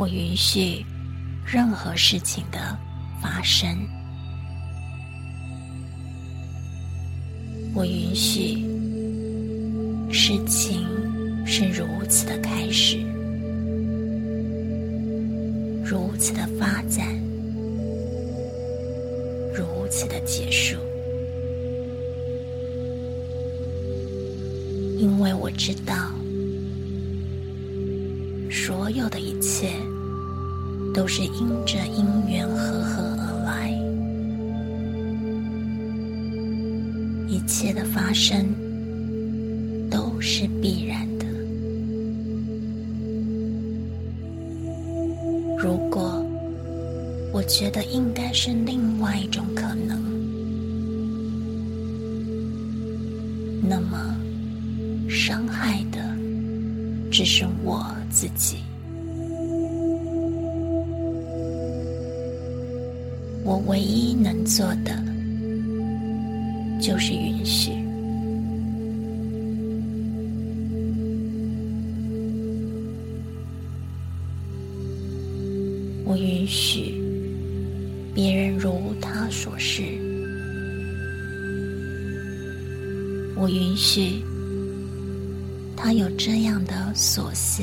我允许任何事情的发生，我允许事情是如此的开始，如此的发展，如此的结束，因为我知道。所有的一切都是因着因缘和合而来，一切的发生都是必然的。如果我觉得应该是另外一种可能，那么伤害的只是我自己。我唯一能做的，就是允许。我允许别人如他所示。我允许他有这样的所思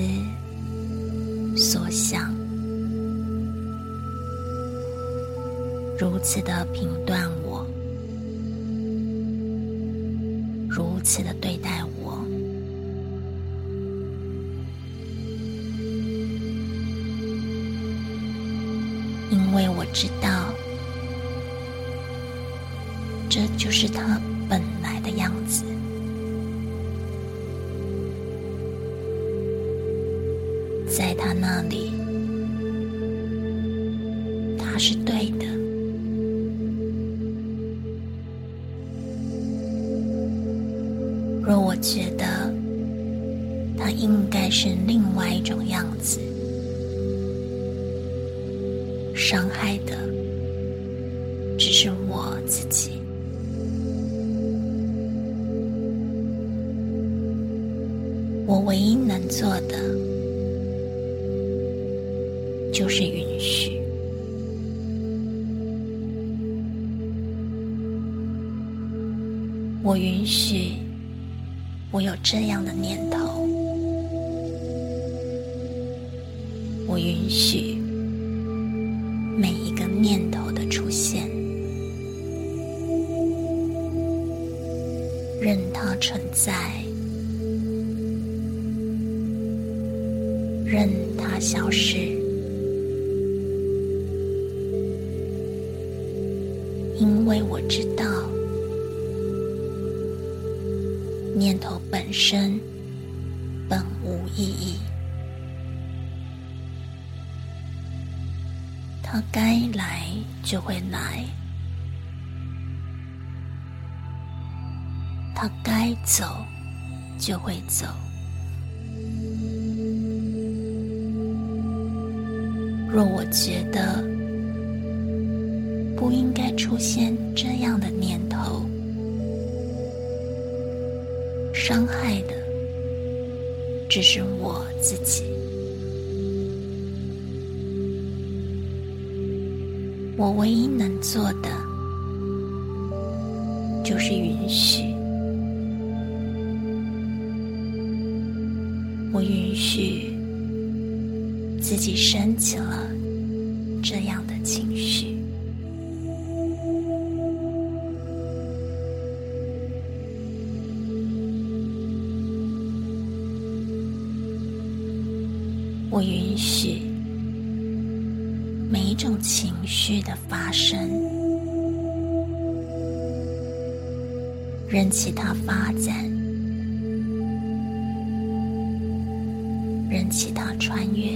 所想。如此的评断我，如此的对待我，因为我知道，这就是他本来的样子，在他那里，他是对的。若我觉得他应该是另外一种样子，伤害的只是我自己。我唯一能做的就是允许。我允许。我有这样的念头，我允许每一个念头的出现，任它存在，任它消失，因为我知道。念头本身本无意义，它该来就会来，它该走就会走。若我觉得不应该出现这样的念头，伤害的只是我自己。我唯一能做的就是允许。我允许自己升起了这样我允许每一种情绪的发生，任其它发展，任其它穿越，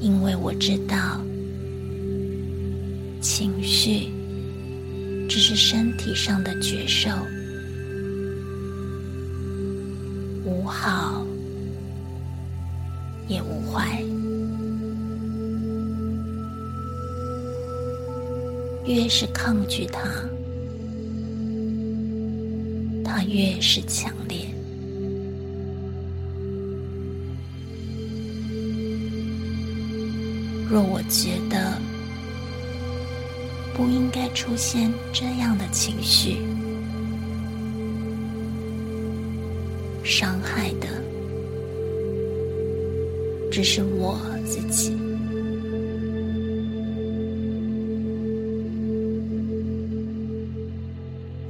因为我知道，情绪只是身体上的觉受。无好也无坏。越是抗拒它它越是强烈。若我觉得不应该出现这样的情绪伤害的只是我自己。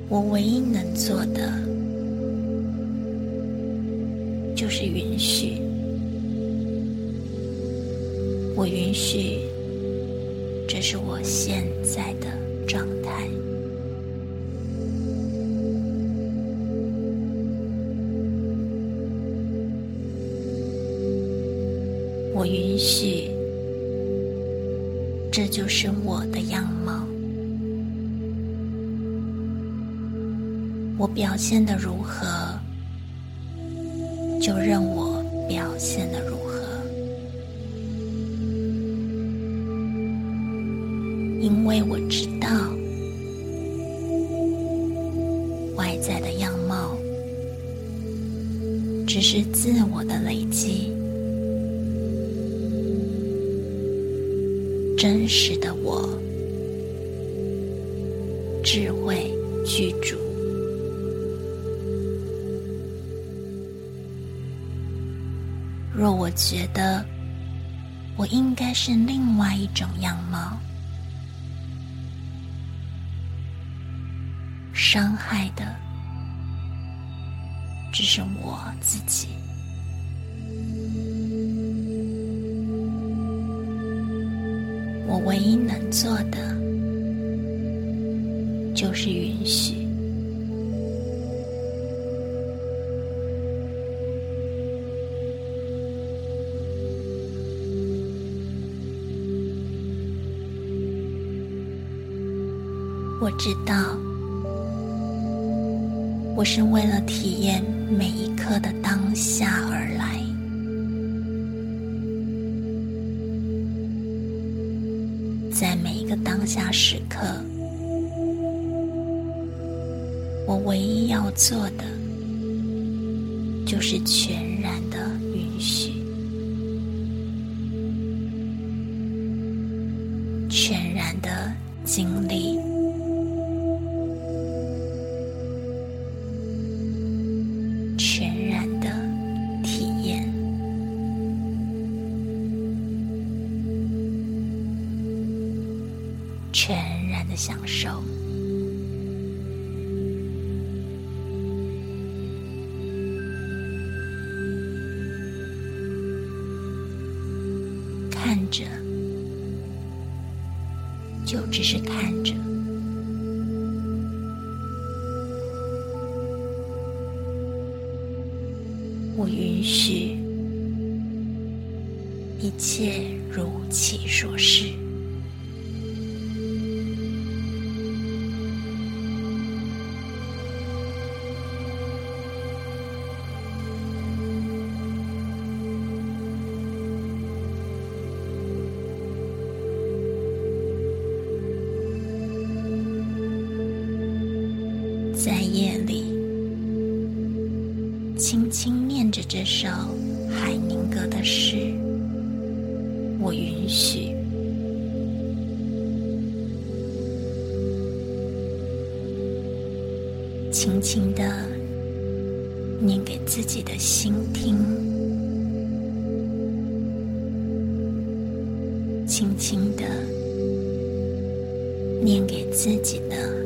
我唯一能做的，就是允许。我允许，这是我现在的状态。我允许，这就是我的样貌。我表现的如何，就任我表现的如何，因为我知道，外在的样貌只是自我的累积，真实的我，智慧具足。若我觉得我应该是另外一种样貌，伤害的只是我自己。我唯一能做的就是允许。我知道，我是为了体验每一刻的当下而在每一个当下时刻，我唯一要做的就是全然的允许，全然的经历。全然的享受，看着，就只是看着，我允许一切如其所是。在夜里，轻轻念着这首海宁格的诗，我允许，轻轻的念给自己的心听，轻轻的念给自己的。